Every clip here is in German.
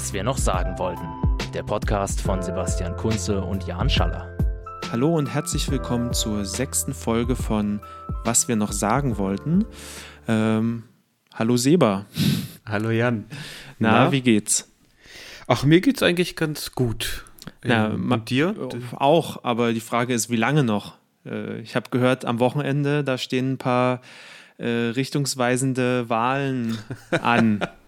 Was wir noch sagen wollten. Der Podcast von Sebastian Kunze und Jan Schaller. Hallo und herzlich willkommen zur sechsten Folge von Was wir noch sagen wollten. Ähm, hallo Seba. Hallo Jan. Na, Na, wie geht's? Ach, mir geht's eigentlich ganz gut. Na, ähm, und dir? Auch, aber die Frage ist, wie lange noch? Äh, ich habe gehört, am Wochenende, da stehen ein paar äh, richtungsweisende Wahlen an.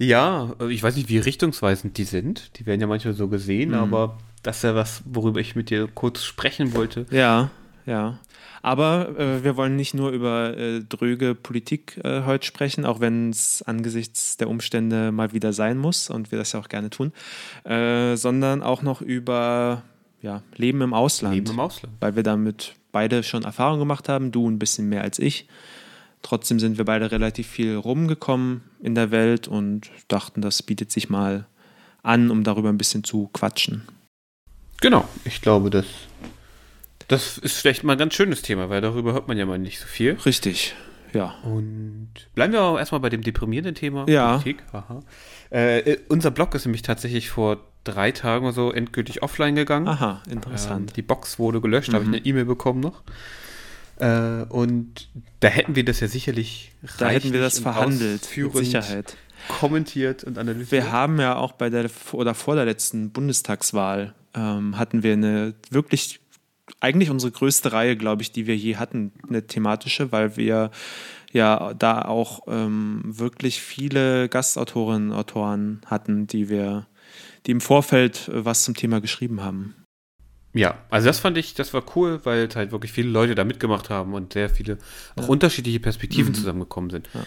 ja, ich weiß nicht, wie richtungsweisend die sind. Die werden ja manchmal so gesehen, mhm. aber das ist ja was, worüber ich mit dir kurz sprechen wollte. Ja, ja. Aber äh, wir wollen nicht nur über äh, dröge Politik äh, heute sprechen, auch wenn es angesichts der Umstände mal wieder sein muss und wir das ja auch gerne tun, äh, sondern auch noch über ja, Leben im Ausland. Leben im Ausland. Weil wir damit beide schon Erfahrung gemacht haben, du ein bisschen mehr als ich. Trotzdem sind wir beide relativ viel rumgekommen in der Welt und dachten, das bietet sich mal an, um darüber ein bisschen zu quatschen. Genau, ich glaube, das, das ist vielleicht mal ein ganz schönes Thema, weil darüber hört man ja mal nicht so viel. Richtig, ja. Und bleiben wir auch erstmal bei dem deprimierenden Thema. Ja. Politik. Äh, unser Blog ist nämlich tatsächlich vor drei Tagen oder so endgültig offline gegangen. Aha, interessant. Ähm, die Box wurde gelöscht, mhm. habe ich eine E-Mail bekommen noch. Äh, und da hätten wir das ja sicherlich Da hätten wir das verhandelt, mit Sicherheit. Kommentiert und analysiert. Wir haben ja auch bei der oder vor der letzten Bundestagswahl ähm, hatten wir eine wirklich, eigentlich unsere größte Reihe, glaube ich, die wir je hatten, eine thematische, weil wir ja da auch ähm, wirklich viele Gastautorinnen und Autoren hatten, die wir die im Vorfeld äh, was zum Thema geschrieben haben. Ja, also das fand ich, das war cool, weil halt wirklich viele Leute da mitgemacht haben und sehr viele auch ja. unterschiedliche Perspektiven mhm. zusammengekommen sind. Ja.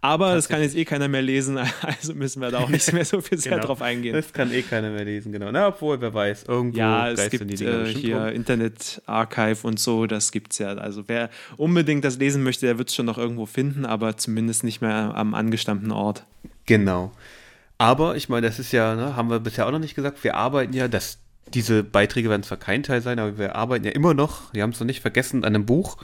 Aber das kann jetzt eh keiner mehr lesen, also müssen wir da auch nicht mehr so viel sehr genau. drauf eingehen. Das kann eh keiner mehr lesen, genau. Na, obwohl, wer weiß, irgendwo Ja, es gibt die äh, hier rum. Internet Archive und so, das gibt es ja. Also wer unbedingt das lesen möchte, der wird es schon noch irgendwo finden, aber zumindest nicht mehr am angestammten Ort. Genau. Aber ich meine, das ist ja, ne, haben wir bisher auch noch nicht gesagt, wir arbeiten ja, das, diese Beiträge werden zwar kein Teil sein, aber wir arbeiten ja immer noch, wir haben es noch nicht vergessen, an einem Buch.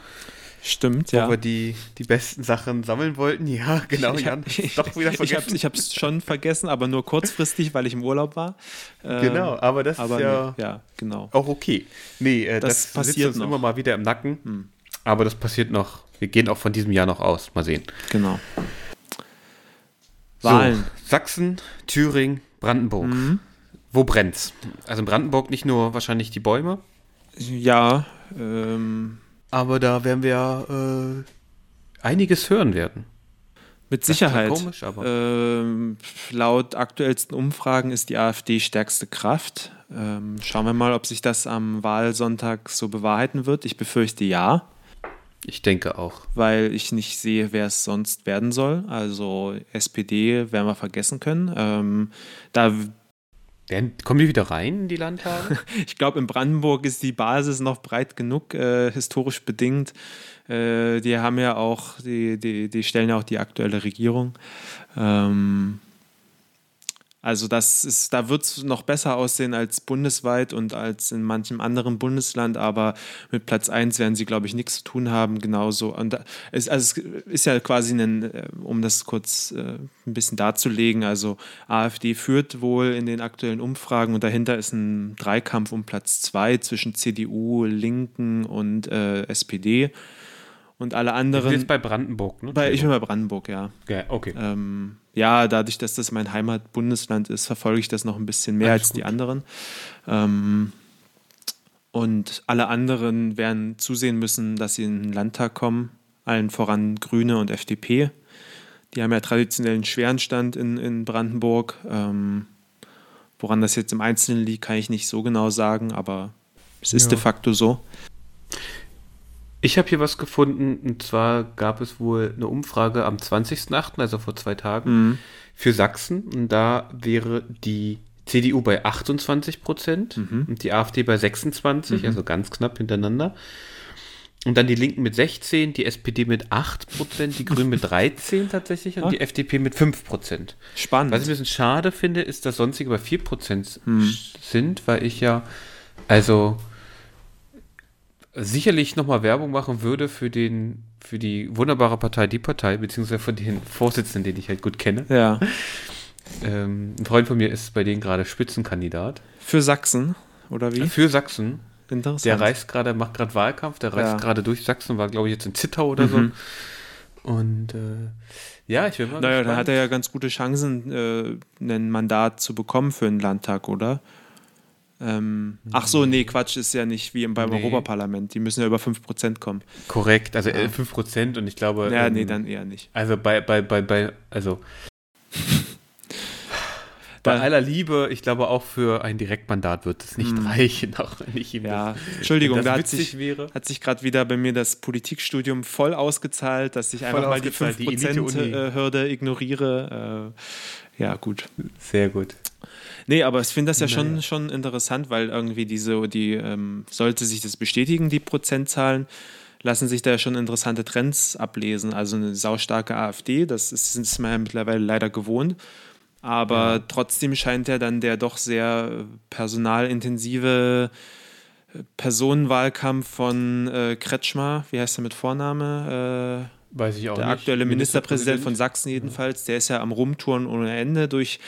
Stimmt, wo ja. Wo wir die, die besten Sachen sammeln wollten. Ja, genau, ich, Jan. Ich, doch wieder vergessen. Ich habe es schon vergessen, aber nur kurzfristig, weil ich im Urlaub war. Ähm, genau, aber das aber ist ja, ja genau. auch okay. Nee, äh, das, das passiert uns noch. immer mal wieder im Nacken. Hm. Aber das passiert noch. Wir gehen auch von diesem Jahr noch aus. Mal sehen. Genau. Wahlen. So, Sachsen, Thüringen, Brandenburg. Mhm. Wo brennt's? Also in Brandenburg nicht nur wahrscheinlich die Bäume. Ja, ähm, aber da werden wir äh, einiges hören werden. Mit Sicherheit. Komisch, aber. Ähm, laut aktuellsten Umfragen ist die AfD stärkste Kraft. Ähm, schauen wir mal, ob sich das am Wahlsonntag so bewahrheiten wird. Ich befürchte ja. Ich denke auch. Weil ich nicht sehe, wer es sonst werden soll. Also SPD werden wir vergessen können. Ähm, da werden, kommen die wieder rein in die Landtage? ich glaube, in Brandenburg ist die Basis noch breit genug, äh, historisch bedingt. Äh, die haben ja auch, die, die, die stellen ja auch die aktuelle Regierung. Ähm, also das ist, da wird es noch besser aussehen als bundesweit und als in manchem anderen Bundesland, aber mit Platz 1 werden sie, glaube ich, nichts zu tun haben, genauso. Und es, also es ist ja quasi ein, äh, um das kurz äh, ein bisschen darzulegen, also AfD führt wohl in den aktuellen Umfragen und dahinter ist ein Dreikampf um Platz 2 zwischen CDU, Linken und äh, SPD. Und alle anderen. Du bist bei Brandenburg, ne? Bei, ich bin bei Brandenburg, ja. Ja, okay. Ähm, ja, dadurch, dass das mein Heimatbundesland ist, verfolge ich das noch ein bisschen mehr Alles als gut. die anderen. Ähm, und alle anderen werden zusehen müssen, dass sie in den Landtag kommen, allen voran Grüne und FDP. Die haben ja traditionell einen schweren Stand in, in Brandenburg. Ähm, woran das jetzt im Einzelnen liegt, kann ich nicht so genau sagen, aber es ist ja. de facto so. Ich habe hier was gefunden, und zwar gab es wohl eine Umfrage am 20.08., also vor zwei Tagen, mhm. für Sachsen. Und da wäre die CDU bei 28 Prozent mhm. und die AfD bei 26, mhm. also ganz knapp hintereinander. Und dann die Linken mit 16, die SPD mit 8 Prozent, die Grünen mit 13 tatsächlich und ah. die FDP mit 5 Prozent. Spannend. Was ich ein bisschen schade finde, ist, dass sonstige bei 4 Prozent mhm. sind, weil ich ja, also sicherlich nochmal Werbung machen würde für den, für die wunderbare Partei Die Partei, beziehungsweise für den Vorsitzenden, den ich halt gut kenne. Ja. Ähm, ein Freund von mir ist bei denen gerade Spitzenkandidat. Für Sachsen, oder wie? Für Sachsen. Interessant. Der reist gerade, macht gerade Wahlkampf, der reist Ja. gerade durch Sachsen, war glaube ich jetzt in Zittau oder Mhm. so. Und äh, ja, ich bin mal Naja, gespannt. hat er ja ganz gute Chancen, äh, ein Mandat zu bekommen für den Landtag, oder? Ähm, ach so, nee, Quatsch, ist ja nicht wie im- beim Nee. Europaparlament. Die müssen ja über 5% kommen. Korrekt, also äh, 5% und ich glaube. Ja, ähm, nee, dann eher nicht. Also bei, bei, bei, bei, also. bei aller Liebe, ich glaube auch für ein Direktmandat wird es nicht Hm. reichen, auch wenn ich ihm Ja, das, Entschuldigung, das da hat witzig sich, wäre. hat sich gerade wieder bei mir das Politikstudium voll ausgezahlt, dass ich einfach Voll mal die ausgezahlt, die 5% Elite-Uni. äh, Hürde ignoriere. Äh, ja, gut. Sehr gut. Nee, aber ich finde das ja schon, Naja. schon interessant, weil irgendwie diese, die, ähm, sollte sich das bestätigen, die Prozentzahlen, lassen sich da ja schon interessante Trends ablesen. Also eine saustarke AfD, das ist, ist man ja mittlerweile leider gewohnt. Aber Ja. trotzdem scheint ja dann der doch sehr personalintensive äh, Personenwahlkampf von äh, Kretschmer, wie heißt er mit Vorname? Äh, Weiß ich auch der nicht. aktuelle Ministerpräsident von Sachsen jedenfalls, der ist ja am Rumtouren ohne Ende durch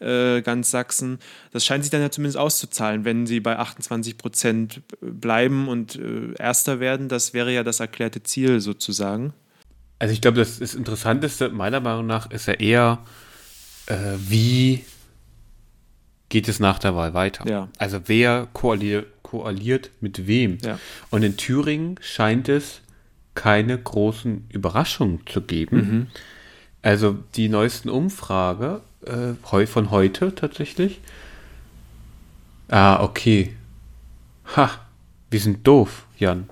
äh, ganz Sachsen. Das scheint sich dann ja zumindest auszuzahlen, wenn sie bei 28 Prozent bleiben und äh, Erster werden. Das wäre ja das erklärte Ziel sozusagen. Also ich glaube, das, das Interessanteste meiner Meinung nach ist ja eher, äh, wie geht es nach der Wahl weiter? Ja. Also wer koalier, koaliert mit wem? Ja. Und in Thüringen scheint es keine großen Überraschungen zu geben. Mhm. Also die neuesten Umfrage äh, von heute tatsächlich. Ah, okay. Ha, wir sind doof, Jan.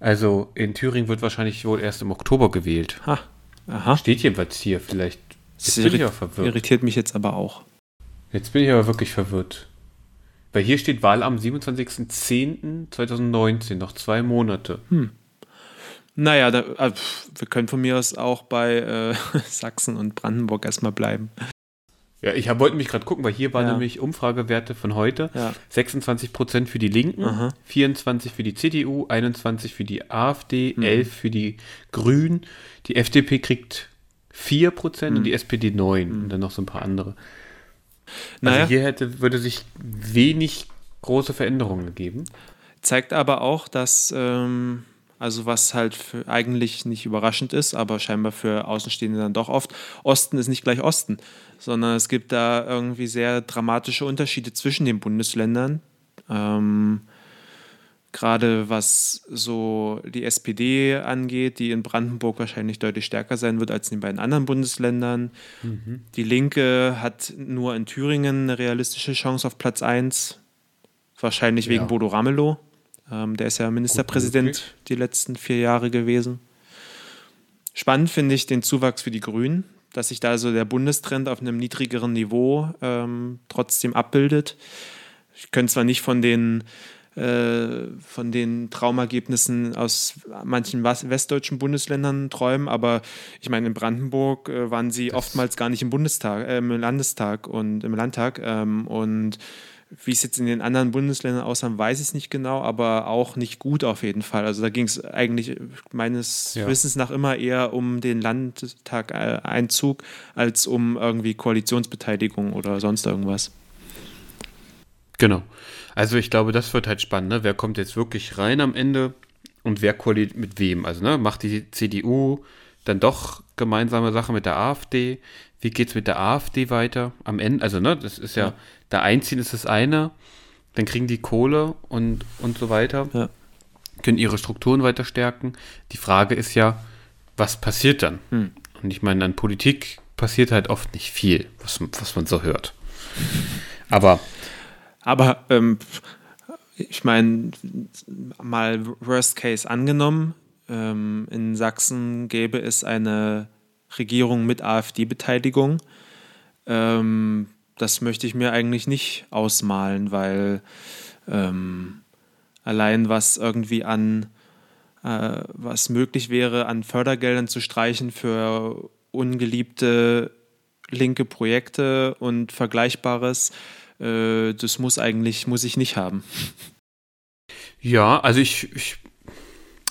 Also in Thüringen wird wahrscheinlich wohl erst im Oktober gewählt. Ha. Aha. Steht jedenfalls hier, vielleicht. Das Jetzt bin ich aber verwirrt. irritiert mich jetzt aber auch. Jetzt bin ich aber wirklich verwirrt. Weil hier steht Wahl am 27.10.2019, noch zwei Monate. Naja, da, äh, wir können von mir aus auch bei äh, Sachsen und Brandenburg erstmal bleiben. Ja, ich hab, wollte mich gerade gucken, weil hier waren Ja. nämlich Umfragewerte von heute. Ja. 26% für die Linken, Aha. 24% für die CDU, 21% für die AfD, Mhm. 11% für die Grünen. Die FDP kriegt 4% Mhm. und die SPD 9% und dann noch so ein paar andere. Naja. Also hier hätte, würde sich wenig große Veränderungen geben. Zeigt aber auch, dass, ähm, also was halt für, eigentlich nicht überraschend ist, aber scheinbar für Außenstehende dann doch oft, Osten ist nicht gleich Osten, sondern es gibt da irgendwie sehr dramatische Unterschiede zwischen den Bundesländern. Ähm, Gerade was so die SPD angeht, die in Brandenburg wahrscheinlich deutlich stärker sein wird als in den beiden anderen Bundesländern. Die Linke hat nur in Thüringen eine realistische Chance auf Platz 1, wahrscheinlich wegen Ja. Bodo Ramelow. Ähm, der ist ja Ministerpräsident die letzten vier Jahre gewesen. Spannend finde ich den Zuwachs für die Grünen, dass sich da so der Bundestrend auf einem niedrigeren Niveau ähm, trotzdem abbildet. Ich könnte zwar nicht von den, äh, von den Traumergebnissen aus manchen westdeutschen Bundesländern träumen, aber ich meine, in Brandenburg äh, waren sie oftmals gar nicht im Bundestag, äh, im Landestag und im Landtag. Ähm, und wie es jetzt in den anderen Bundesländern aussah, weiß ich es nicht genau, aber auch nicht gut auf jeden Fall. Also da ging es eigentlich meines Ja. Wissens nach immer eher um den Landtag-Einzug als um irgendwie Koalitionsbeteiligung oder sonst irgendwas. Genau. Also ich glaube, das wird halt spannend. Ne? Wer kommt jetzt wirklich rein am Ende und wer koaliert mit wem? Also ne, macht die CDU dann doch gemeinsame Sache mit der AfD? Wie geht es mit der AfD weiter am Ende? Also ne, das ist ja, Ja. da einziehen ist das eine, dann kriegen die Kohle und, und so weiter, Ja. können ihre Strukturen weiter stärken. Die Frage ist ja, was passiert dann? Hm. Und ich meine, an Politik passiert halt oft nicht viel, was, was man so hört. Aber Aber ähm, ich meine, mal Worst Case angenommen, ähm, in Sachsen gäbe es eine Regierung mit AfD-Beteiligung. Ähm, das möchte ich mir eigentlich nicht ausmalen, weil ähm, allein was irgendwie an äh, was möglich wäre, an Fördergeldern zu streichen für ungeliebte linke Projekte und Vergleichbares, äh, das muss eigentlich, muss ich nicht haben. Ja, also ich, ich,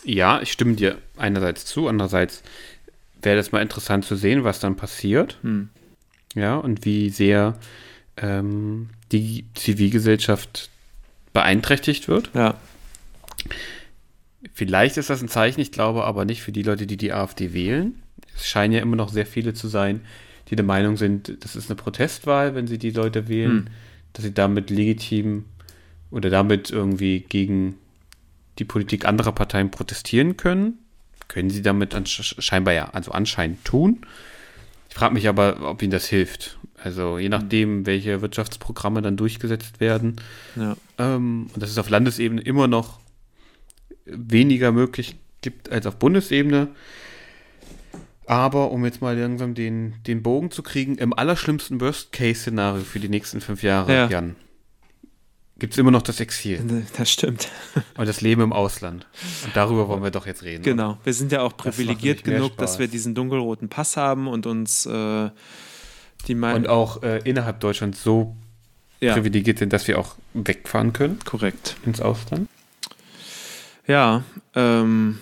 ja, ich stimme dir einerseits zu, andererseits wäre das mal interessant zu sehen, was dann passiert. Hm. Ja, und wie sehr ähm, die Zivilgesellschaft beeinträchtigt wird. Ja. Vielleicht ist das ein Zeichen, ich glaube aber nicht für die Leute, die die AfD wählen. Es scheinen ja immer noch sehr viele zu sein, die der Meinung sind, das ist eine Protestwahl, wenn sie die Leute wählen, hm. dass sie damit legitim oder damit irgendwie gegen die Politik anderer Parteien protestieren können. Können sie damit scheinbar ja, also anscheinend tun. Ich frage mich aber, ob ihnen das hilft. Also je nachdem, welche Wirtschaftsprogramme dann durchgesetzt werden. Ja. Ähm, und dass es auf Landesebene immer noch weniger möglich gibt als auf Bundesebene. Aber um jetzt mal langsam den, den Bogen zu kriegen, im allerschlimmsten Worst-Case-Szenario für die nächsten fünf Jahre, ja. Jan, gibt es immer noch das Exil. Das stimmt. Und das Leben im Ausland. Und darüber wollen wir doch jetzt reden. Genau. Oder? Wir sind ja auch privilegiert genug, Spaß. dass wir diesen dunkelroten Pass haben und uns äh, die mal. Und auch äh, innerhalb Deutschlands so ja. privilegiert sind, dass wir auch wegfahren können. Korrekt. Ins Ausland. Ja, ähm,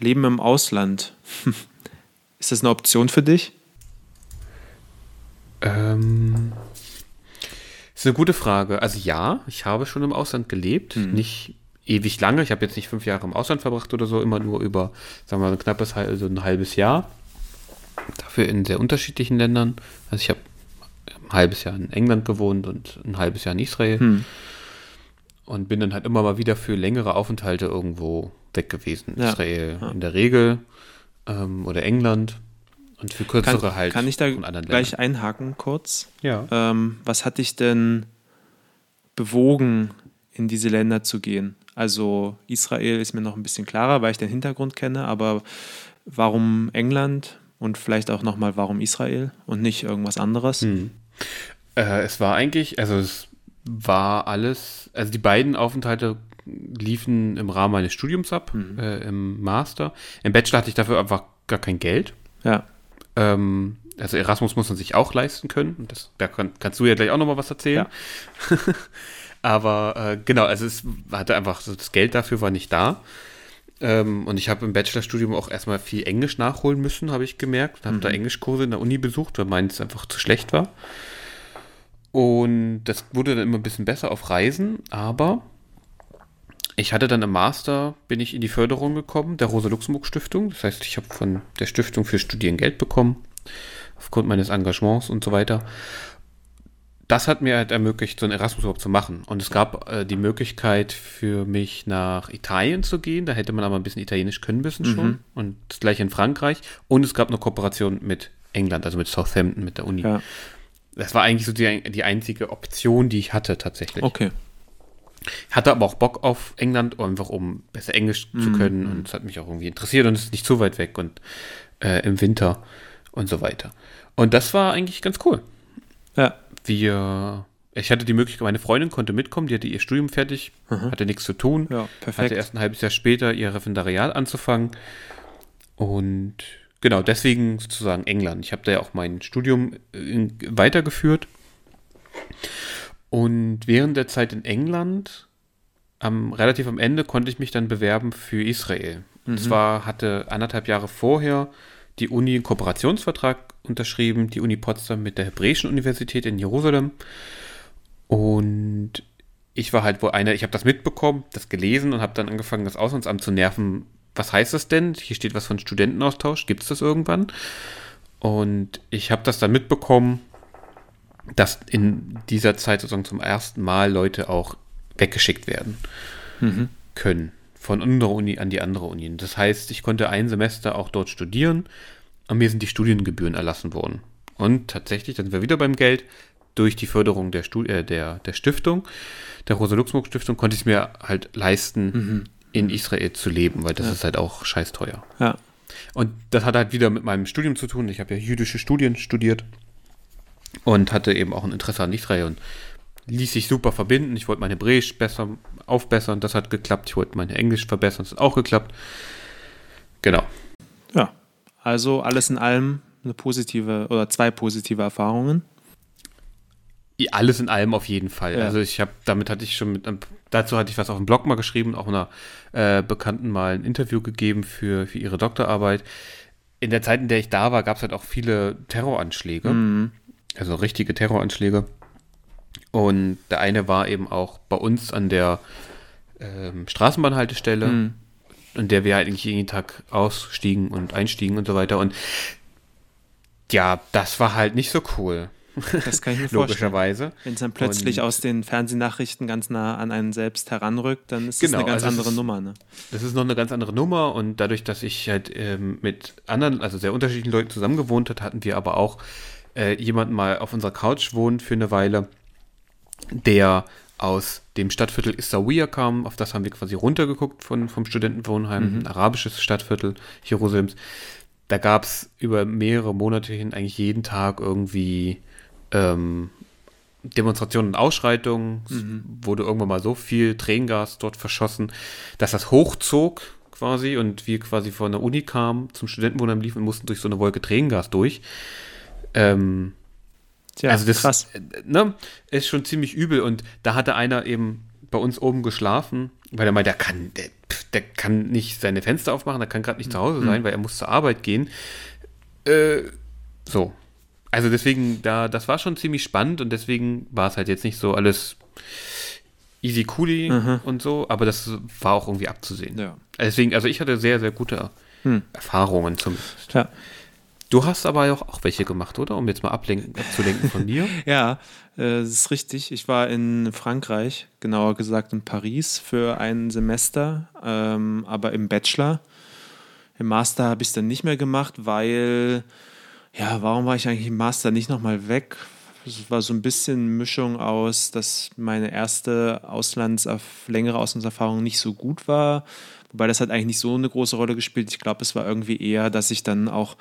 Leben im Ausland. Ist das eine Option für dich? Ähm, ist eine gute Frage. Also ja, ich habe schon im Ausland gelebt. Mhm. Nicht ewig lange. Ich habe jetzt nicht fünf Jahre im Ausland verbracht oder so, immer nur über, sagen wir mal, ein knappes, also ein halbes Jahr. Dafür in sehr unterschiedlichen Ländern. Also ich habe ein halbes Jahr in England gewohnt und ein halbes Jahr in Israel. Mhm und bin dann halt immer mal wieder für längere Aufenthalte irgendwo weg gewesen. Ja. Israel ja. in der Regel ähm, oder England und für kürzere kann, halt. Kann ich da gleich Ländern. einhaken kurz? Ja. Ähm, was hat dich denn bewogen, in diese Länder zu gehen? Also Israel ist mir noch ein bisschen klarer, weil ich den Hintergrund kenne, aber warum England und vielleicht auch nochmal warum Israel und nicht irgendwas anderes? Hm. Äh, es war eigentlich, also es war alles, also die beiden Aufenthalte liefen im Rahmen meines Studiums ab, mhm. äh, im Master. Im Bachelor hatte ich dafür einfach gar kein Geld. Ja. Ähm, also Erasmus muss man sich auch leisten können. Das, da kann, kannst du ja gleich auch nochmal was erzählen. Ja. Aber äh, genau, also es hatte einfach so das Geld dafür war nicht da. Ähm, und ich habe im Bachelorstudium auch erstmal viel Englisch nachholen müssen, habe ich gemerkt. Habe mhm. da Englischkurse in der Uni besucht, weil meins einfach zu schlecht war. Und das wurde dann immer ein bisschen besser auf Reisen, aber ich hatte dann im Master, bin ich in die Förderung gekommen, der Rosa-Luxemburg-Stiftung. Das heißt, ich habe von der Stiftung für Studieren Geld bekommen, aufgrund meines Engagements und so weiter. Das hat mir halt ermöglicht, so ein Erasmus überhaupt zu machen. Und es gab äh, die Möglichkeit für mich nach Italien zu gehen. Da hätte man aber ein bisschen Italienisch können müssen schon. Mhm. Und das gleiche in Frankreich. Und es gab eine Kooperation mit England, also mit Southampton, mit der Uni. Ja. Das war eigentlich so die, die einzige Option, die ich hatte tatsächlich. Okay. Hatte aber auch Bock auf England, einfach um besser Englisch mm zu mhm. können. Und es hat mich auch irgendwie interessiert und es ist nicht zu weit weg und äh, im Winter und so weiter. Und das war eigentlich ganz cool. Ja. Wir, ich hatte die Möglichkeit, meine Freundin konnte mitkommen, die hatte ihr Studium fertig, mhm. hatte nichts zu tun. Ja, perfekt. Hatte erst ein halbes Jahr später ihr Referendariat anzufangen. Und Genau, deswegen sozusagen England. Ich habe da ja auch mein Studium in, weitergeführt. Und während der Zeit in England, am, relativ am Ende, konnte ich mich dann bewerben für Israel. Und mhm. zwar hatte anderthalb Jahre vorher die Uni einen Kooperationsvertrag unterschrieben, die Uni Potsdam mit der Hebräischen Universität in Jerusalem. Und ich war halt wohl einer, ich habe das mitbekommen, das gelesen und habe dann angefangen, das Auslandsamt zu nerven, was heißt das denn? Hier steht was von Studentenaustausch. Gibt es das irgendwann? Und ich habe das dann mitbekommen, dass in dieser Zeit sozusagen zum ersten Mal Leute auch weggeschickt werden mhm. können. Von unserer Uni an die andere Uni. Das heißt, ich konnte ein Semester auch dort studieren und mir sind die Studiengebühren erlassen worden. Und tatsächlich, dann sind wir wieder beim Geld, durch die Förderung der, Stud äh, der, der Stiftung, der Rosa-Luxemburg-Stiftung, konnte ich es mir halt leisten, mhm in Israel zu leben, weil das ja. ist halt auch scheiß teuer. Ja. Und das hat halt wieder mit meinem Studium zu tun. Ich habe ja jüdische Studien studiert und hatte eben auch ein Interesse an Israel und ließ sich super verbinden. Ich wollte mein Hebräisch besser aufbessern, das hat geklappt. Ich wollte mein Englisch verbessern, das hat auch geklappt. Genau. Ja, also alles in allem eine positive oder zwei positive Erfahrungen. Alles in allem auf jeden Fall. Ja. Also ich habe, damit hatte ich schon mit, dazu hatte ich was auf dem Blog mal geschrieben, auch einer äh, Bekannten mal ein Interview gegeben für, für ihre Doktorarbeit. in der Zeit, in der ich da war, gab es halt auch viele Terroranschläge. Mhm. Also richtige Terroranschläge. Und der eine war eben auch bei uns an der ähm, Straßenbahnhaltestelle, mhm. an der wir halt eigentlich jeden Tag ausstiegen und einstiegen und so weiter. Und ja, das war halt nicht so cool. Das kann ich mir Logischerweise. Wenn es dann plötzlich und aus den Fernsehnachrichten ganz nah an einen selbst heranrückt, dann ist genau, das eine ganz also andere ist, Nummer. Ne? Das ist noch eine ganz andere Nummer und dadurch, dass ich halt ähm, mit anderen, also sehr unterschiedlichen Leuten zusammen gewohnt hat, hatten wir aber auch äh, jemanden mal auf unserer Couch wohnen für eine Weile, der aus dem Stadtviertel Issaouia kam, auf das haben wir quasi runtergeguckt von, vom Studentenwohnheim, mhm. ein arabisches Stadtviertel Jerusalems. Da gab es über mehrere Monate hin eigentlich jeden Tag irgendwie ähm, Demonstrationen und Ausschreitungen. Mhm. Es wurde irgendwann mal so viel Tränengas dort verschossen, dass das hochzog quasi und wir quasi von der Uni kamen, zum Studentenwohnheim liefen und mussten durch so eine Wolke Tränengas durch. Ähm, Tja, also das krass. Äh, ne, ist schon ziemlich übel und da hatte einer eben bei uns oben geschlafen, weil er meinte, der kann, der, der kann nicht seine Fenster aufmachen, der kann gerade nicht zu Hause sein, mhm. weil er muss zur Arbeit gehen. Äh, so, also deswegen, da, das war schon ziemlich spannend und deswegen war es halt jetzt nicht so alles easy coolly mhm. und so, aber das war auch irgendwie abzusehen. Ja. Deswegen, also ich hatte sehr, sehr gute hm. Erfahrungen zumindest. Ja. Du hast aber auch, auch welche gemacht, oder? Um jetzt mal ablenken, abzulenken von dir. ja, äh, das ist richtig. Ich war in Frankreich, genauer gesagt in Paris für ein Semester, ähm, aber im Bachelor. Im Master habe ich es dann nicht mehr gemacht, weil ja, warum war ich eigentlich im Master nicht nochmal weg? Es war so ein bisschen Mischung aus, dass meine erste Auslands längere Auslandserfahrung nicht so gut war. Wobei das hat eigentlich nicht so eine große Rolle gespielt. Ich glaube, es war irgendwie eher, dass ich dann auch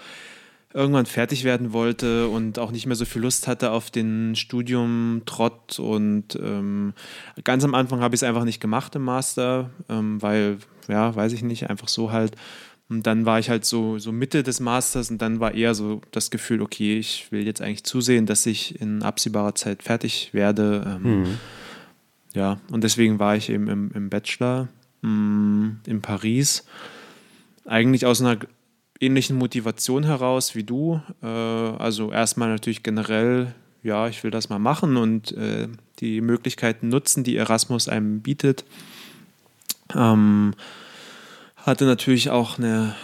irgendwann fertig werden wollte und auch nicht mehr so viel Lust hatte auf den Studium Trott und ähm, ganz am Anfang habe ich es einfach nicht gemacht im Master, ähm, weil, ja, weiß ich nicht, einfach so halt und dann war ich halt so, so Mitte des Masters und dann war eher so das Gefühl, okay, ich will jetzt eigentlich zusehen, dass ich in absehbarer Zeit fertig werde. Ähm, mhm. Ja, und deswegen war ich eben im, im Bachelor mh, mm, in Paris. Eigentlich aus einer ähnlichen Motivation heraus wie du. Äh, also erstmal natürlich generell, ja, ich will das mal machen und äh, die Möglichkeiten nutzen, die Erasmus einem bietet. Ähm, hatte natürlich auch eine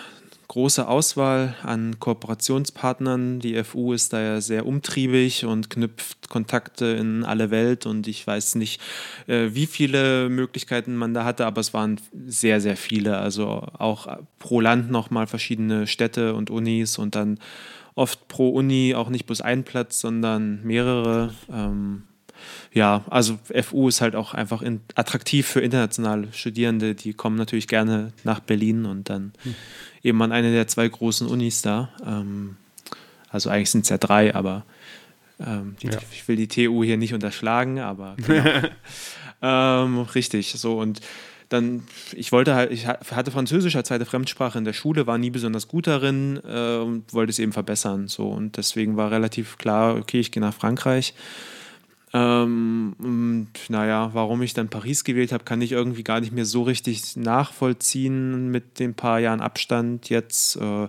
große Auswahl an Kooperationspartnern. Die FU ist da ja sehr umtriebig und knüpft Kontakte in alle Welt und ich weiß nicht, äh, wie viele Möglichkeiten man da hatte, aber es waren sehr, sehr viele. Also auch pro Land nochmal verschiedene Städte und Unis und dann oft pro Uni auch nicht bloß ein Platz, sondern mehrere. Ähm, ja, also FU ist halt auch einfach in, attraktiv für internationale Studierende. Die kommen natürlich gerne nach Berlin und dann hm. Eben an eine der zwei großen Unis da. Ähm, also eigentlich sind es ja drei, aber ähm, die, ja. ich will die TU hier nicht unterschlagen, aber genau. ähm, richtig. So und dann, ich wollte halt, ich hatte Französisch als zweite Fremdsprache in der Schule, war nie besonders gut darin äh, und wollte es eben verbessern. So und deswegen war relativ klar, okay, ich gehe nach Frankreich. Ähm, und naja, warum ich dann Paris gewählt habe, kann ich irgendwie gar nicht mehr so richtig nachvollziehen mit den paar Jahren Abstand jetzt. Äh,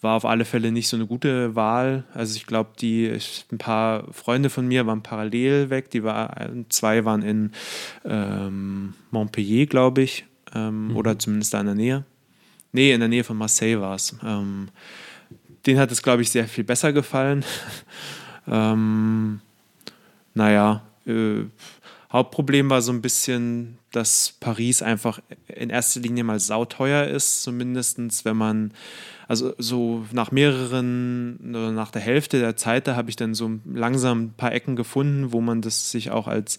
war auf alle Fälle nicht so eine gute Wahl. Also ich glaube, die ein paar Freunde von mir waren parallel weg. Die war, zwei waren in ähm, Montpellier, glaube ich, ähm, mhm. oder zumindest da in der Nähe. Nee, in der Nähe von Marseille war es. Ähm, denen hat es, glaube ich, sehr viel besser gefallen. ähm, naja, äh, Hauptproblem war so ein bisschen, dass Paris einfach in erster Linie mal sauteuer ist, zumindest wenn man, also so nach mehreren, nach der Hälfte der Zeit, da habe ich dann so langsam ein paar Ecken gefunden, wo man das sich auch als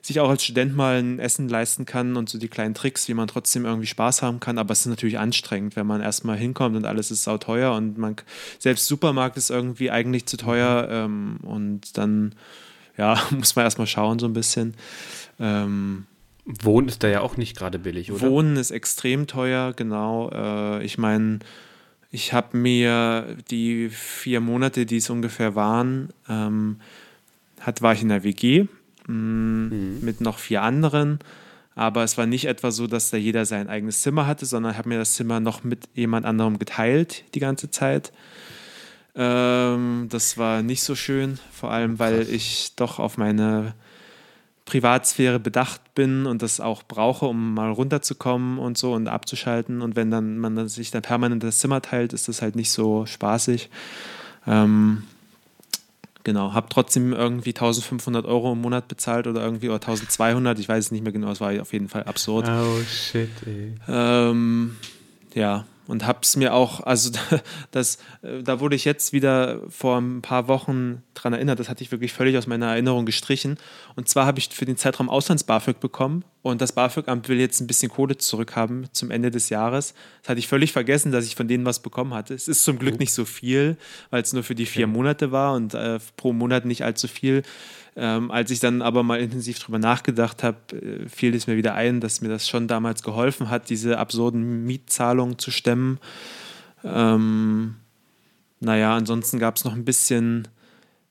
sich auch als Student mal ein Essen leisten kann und so die kleinen Tricks, wie man trotzdem irgendwie Spaß haben kann. Aber es ist natürlich anstrengend, wenn man erstmal hinkommt und alles ist sauteuer und man selbst Supermarkt ist irgendwie eigentlich zu teuer ähm, und dann ja, muss man erstmal schauen, so ein bisschen. Ähm, Wohnen ist da ja auch nicht gerade billig, oder? Wohnen ist extrem teuer, genau. Äh, ich meine, ich habe mir die vier Monate, die es ungefähr waren, ähm, hat, war ich in der WG mh, mm, mhm. mit noch vier anderen. Aber es war nicht etwa so, dass da jeder sein eigenes Zimmer hatte, sondern ich habe mir das Zimmer noch mit jemand anderem geteilt die ganze Zeit. Ähm, das war nicht so schön, vor allem weil Krass. ich doch auf meine Privatsphäre bedacht bin und das auch brauche, um mal runterzukommen und so und abzuschalten. Und wenn dann man dann sich dann permanent das Zimmer teilt, ist das halt nicht so spaßig. Ähm, genau, habe trotzdem irgendwie 1500 Euro im Monat bezahlt oder irgendwie oder 1200, ich weiß es nicht mehr genau, es war auf jeden Fall absurd. Oh shit, ey. Ähm, ja, und habe es mir auch, also das, äh, da wurde ich jetzt wieder vor ein paar Wochen dran erinnert, das hatte ich wirklich völlig aus meiner Erinnerung gestrichen. Und zwar habe ich für den Zeitraum Auslands-BAföG bekommen und das BAföG-Amt will jetzt ein bisschen Kohle zurückhaben zum Ende des Jahres. Das hatte ich völlig vergessen, dass ich von denen was bekommen hatte. Es ist zum Glück oh. nicht so viel, weil es nur für die vier Monate war und äh, pro Monat nicht allzu viel. Ähm, als ich dann aber mal intensiv drüber nachgedacht habe, äh, fiel es mir wieder ein, dass mir das schon damals geholfen hat, diese absurden Mietzahlungen zu stemmen. Ähm, naja, ansonsten gab es noch ein bisschen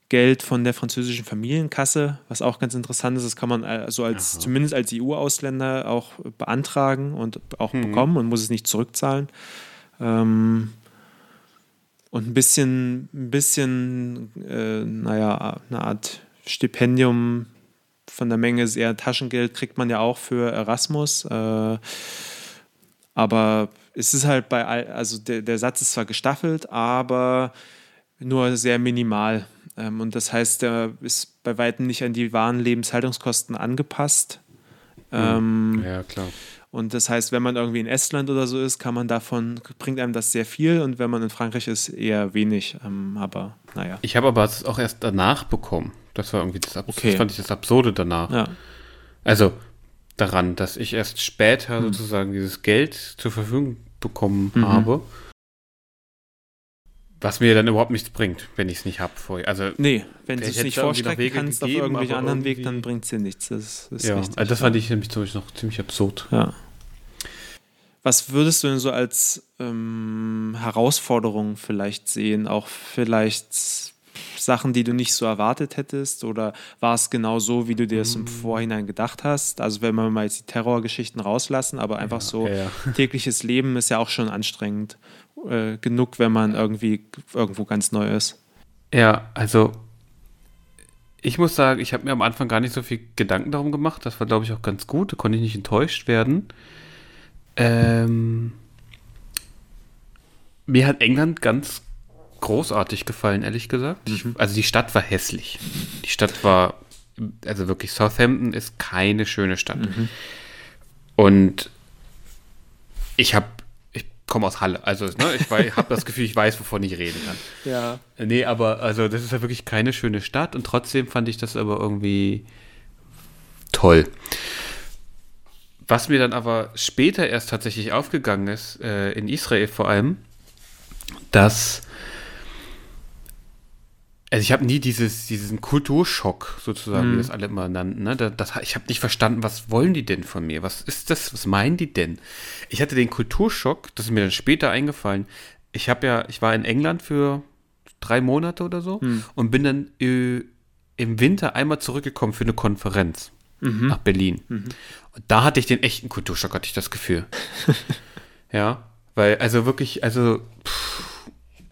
Geld von der französischen Familienkasse, was auch ganz interessant ist. Das kann man also als, Aha. zumindest als EU-Ausländer auch beantragen und auch mhm. bekommen und muss es nicht zurückzahlen. Ähm, und ein bisschen, ein bisschen, äh, naja, eine Art Stipendium von der Menge ist eher Taschengeld, kriegt man ja auch für Erasmus. Äh, aber es ist halt bei, also der, der Satz ist zwar gestaffelt, aber nur sehr minimal. Ähm, und das heißt, der ist bei weitem nicht an die wahren Lebenshaltungskosten angepasst. Hm. Ähm, ja, klar. Und das heißt, wenn man irgendwie in Estland oder so ist, kann man davon, bringt einem das sehr viel und wenn man in Frankreich ist, eher wenig. Ähm, aber naja. Ich habe aber es auch erst danach bekommen. Das war irgendwie das, Abs okay. das fand ich das Absurde danach. Ja. Also daran, dass ich erst später hm. sozusagen dieses Geld zur Verfügung bekommen mhm. habe. Was mir dann überhaupt nichts bringt, wenn ich es nicht habe vorher. Also, nee, wenn du es nicht vorstrecken kannst gegeben, auf irgendwelchen anderen Weg, dann bringt es dir nichts. Das ist ja, richtig, also das fand ich nämlich zum Beispiel noch ziemlich absurd. Ja. Was würdest du denn so als ähm, Herausforderung vielleicht sehen? Auch vielleicht Sachen, die du nicht so erwartet hättest? Oder war es genau so, wie du dir es im mm. Vorhinein gedacht hast? Also wenn wir mal jetzt die Terrorgeschichten rauslassen, aber einfach ja, so ja. tägliches Leben ist ja auch schon anstrengend äh, genug, wenn man irgendwie irgendwo ganz neu ist. Ja, also ich muss sagen, ich habe mir am Anfang gar nicht so viel Gedanken darum gemacht. Das war, glaube ich, auch ganz gut. Da konnte ich nicht enttäuscht werden. Ähm, mir hat England ganz großartig gefallen, ehrlich gesagt. Mhm. also die Stadt war hässlich. Die Stadt war, also wirklich, Southampton ist keine schöne Stadt. Mhm. Und ich habe komme aus Halle. Also, ne, ich habe das Gefühl, ich weiß, wovon ich reden kann. Ja. Nee, aber also das ist ja wirklich keine schöne Stadt und trotzdem fand ich das aber irgendwie toll. Was mir dann aber später erst tatsächlich aufgegangen ist, äh, in Israel vor allem, dass also ich habe nie dieses, diesen Kulturschock sozusagen, mm. wie mhm. das alle immer nannten. Ne? Das, das, ich habe nicht verstanden, was wollen die denn von mir? Was ist das? Was meinen die denn? Ich hatte den Kulturschock, das ist mir dann später eingefallen. Ich habe ja, ich war in England für drei Monate oder so mm. und bin dann äh, im Winter einmal zurückgekommen für eine Konferenz mhm. nach Berlin. Mhm. Und da hatte ich den echten Kulturschock, hatte ich das Gefühl. ja, weil also wirklich, also pff,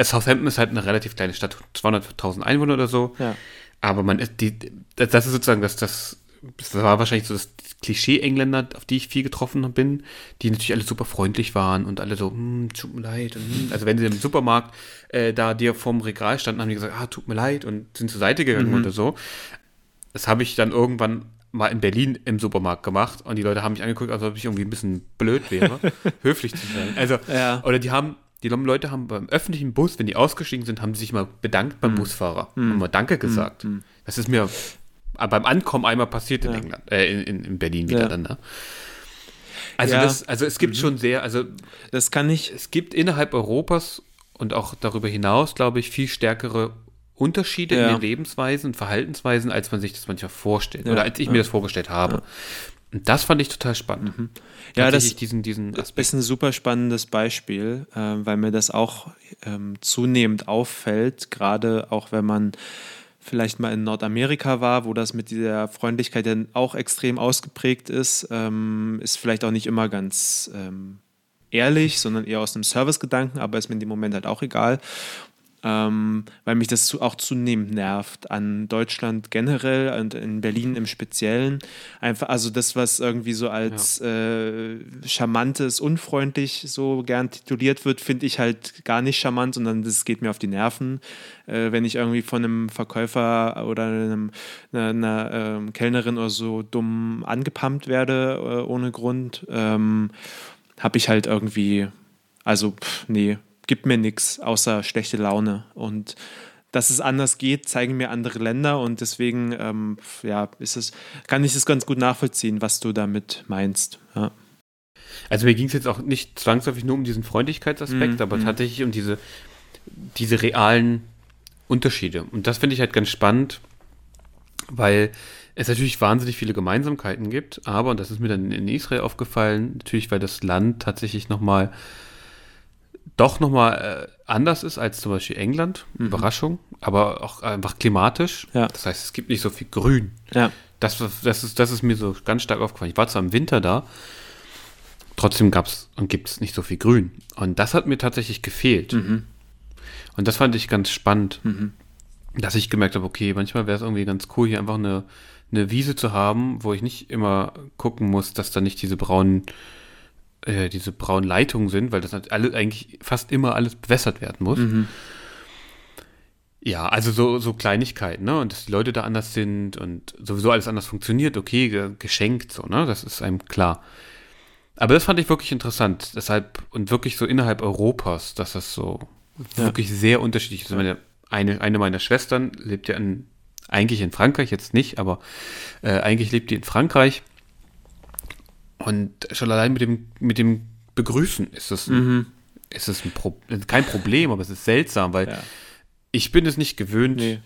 Southampton ist halt eine relativ kleine Stadt, 200.000 Einwohner oder so. Ja. Aber man ist die, das ist sozusagen das, das, das war wahrscheinlich so das Klischee-Engländer, auf die ich viel getroffen bin, die natürlich alle super freundlich waren und alle so, hm, tut mir leid. Und, hm. Also wenn sie im Supermarkt äh, da dir vorm Regal standen, haben die gesagt, ah, tut mir leid und sind zur Seite gegangen mhm. oder so. Das habe ich dann irgendwann mal in Berlin im Supermarkt gemacht und die Leute haben mich angeguckt, als ob ich irgendwie ein bisschen blöd wäre, höflich zu sein. Also, ja. oder die haben die Leute haben beim öffentlichen Bus, wenn die ausgestiegen sind, haben sie sich mal bedankt beim mhm. Busfahrer. Mhm. Haben mal Danke gesagt. Mhm. Das ist mir beim Ankommen einmal passiert in ja. England, äh, in, in, Berlin wieder ja. dann. Ne? Also, ja. das, also es gibt mhm. schon sehr, also das kann ich. Es gibt innerhalb Europas und auch darüber hinaus, glaube ich, viel stärkere Unterschiede ja. in den Lebensweisen und Verhaltensweisen, als man sich das manchmal vorstellt. Ja. Oder als ich mir das vorgestellt habe. Das fand ich total spannend. Mhm. Ja, das diesen, diesen ist ein super spannendes Beispiel, äh, weil mir das auch ähm, zunehmend auffällt, gerade auch wenn man vielleicht mal in Nordamerika war, wo das mit dieser Freundlichkeit dann auch extrem ausgeprägt ist, ähm, ist vielleicht auch nicht immer ganz ähm, ehrlich, sondern eher aus einem Servicegedanken, aber ist mir in dem Moment halt auch egal ähm, weil mich das auch zunehmend nervt an Deutschland generell und in Berlin im Speziellen. Einfach, also das, was irgendwie so als ja. äh, charmantes, unfreundlich so gern tituliert wird, finde ich halt gar nicht charmant, sondern das geht mir auf die Nerven. Äh, wenn ich irgendwie von einem Verkäufer oder einem, einer, einer äh, Kellnerin oder so dumm angepumpt werde äh, ohne Grund, ähm, habe ich halt irgendwie, also pff, nee, gibt mir nichts außer schlechte Laune. Und dass es anders geht, zeigen mir andere Länder und deswegen ähm, ja, ist es, kann ich das ganz gut nachvollziehen, was du damit meinst. Ja. Also mir ging es jetzt auch nicht zwangsläufig nur um diesen Freundlichkeitsaspekt, mm, aber mm. tatsächlich um diese, diese realen Unterschiede. Und das finde ich halt ganz spannend, weil es natürlich wahnsinnig viele Gemeinsamkeiten gibt, aber, und das ist mir dann in Israel aufgefallen, natürlich, weil das Land tatsächlich nochmal doch nochmal äh, anders ist als zum Beispiel England. Mhm. Überraschung. Aber auch einfach klimatisch. Ja. Das heißt, es gibt nicht so viel Grün. Ja. Das, das, ist, das ist mir so ganz stark aufgefallen. Ich war zwar im Winter da, trotzdem gab es und gibt es nicht so viel Grün. Und das hat mir tatsächlich gefehlt. Mhm. Und das fand ich ganz spannend, mhm. dass ich gemerkt habe, okay, manchmal wäre es irgendwie ganz cool, hier einfach eine, eine Wiese zu haben, wo ich nicht immer gucken muss, dass da nicht diese braunen äh, diese braunen Leitungen sind, weil das alle, eigentlich fast immer alles bewässert werden muss. Mhm. Ja, also so, so Kleinigkeiten, ne? Und dass die Leute da anders sind und sowieso alles anders funktioniert, okay, geschenkt, so, ne? Das ist einem klar. Aber das fand ich wirklich interessant. Deshalb, und wirklich so innerhalb Europas, dass das so ja. wirklich sehr unterschiedlich ist. Meine, eine, eine meiner Schwestern lebt ja in, eigentlich in Frankreich, jetzt nicht, aber äh, eigentlich lebt die in Frankreich. Und schon allein mit dem, mit dem Begrüßen ist es, mhm. ist es Pro kein Problem, aber es ist seltsam, weil ja. ich bin es nicht gewöhnt, nee.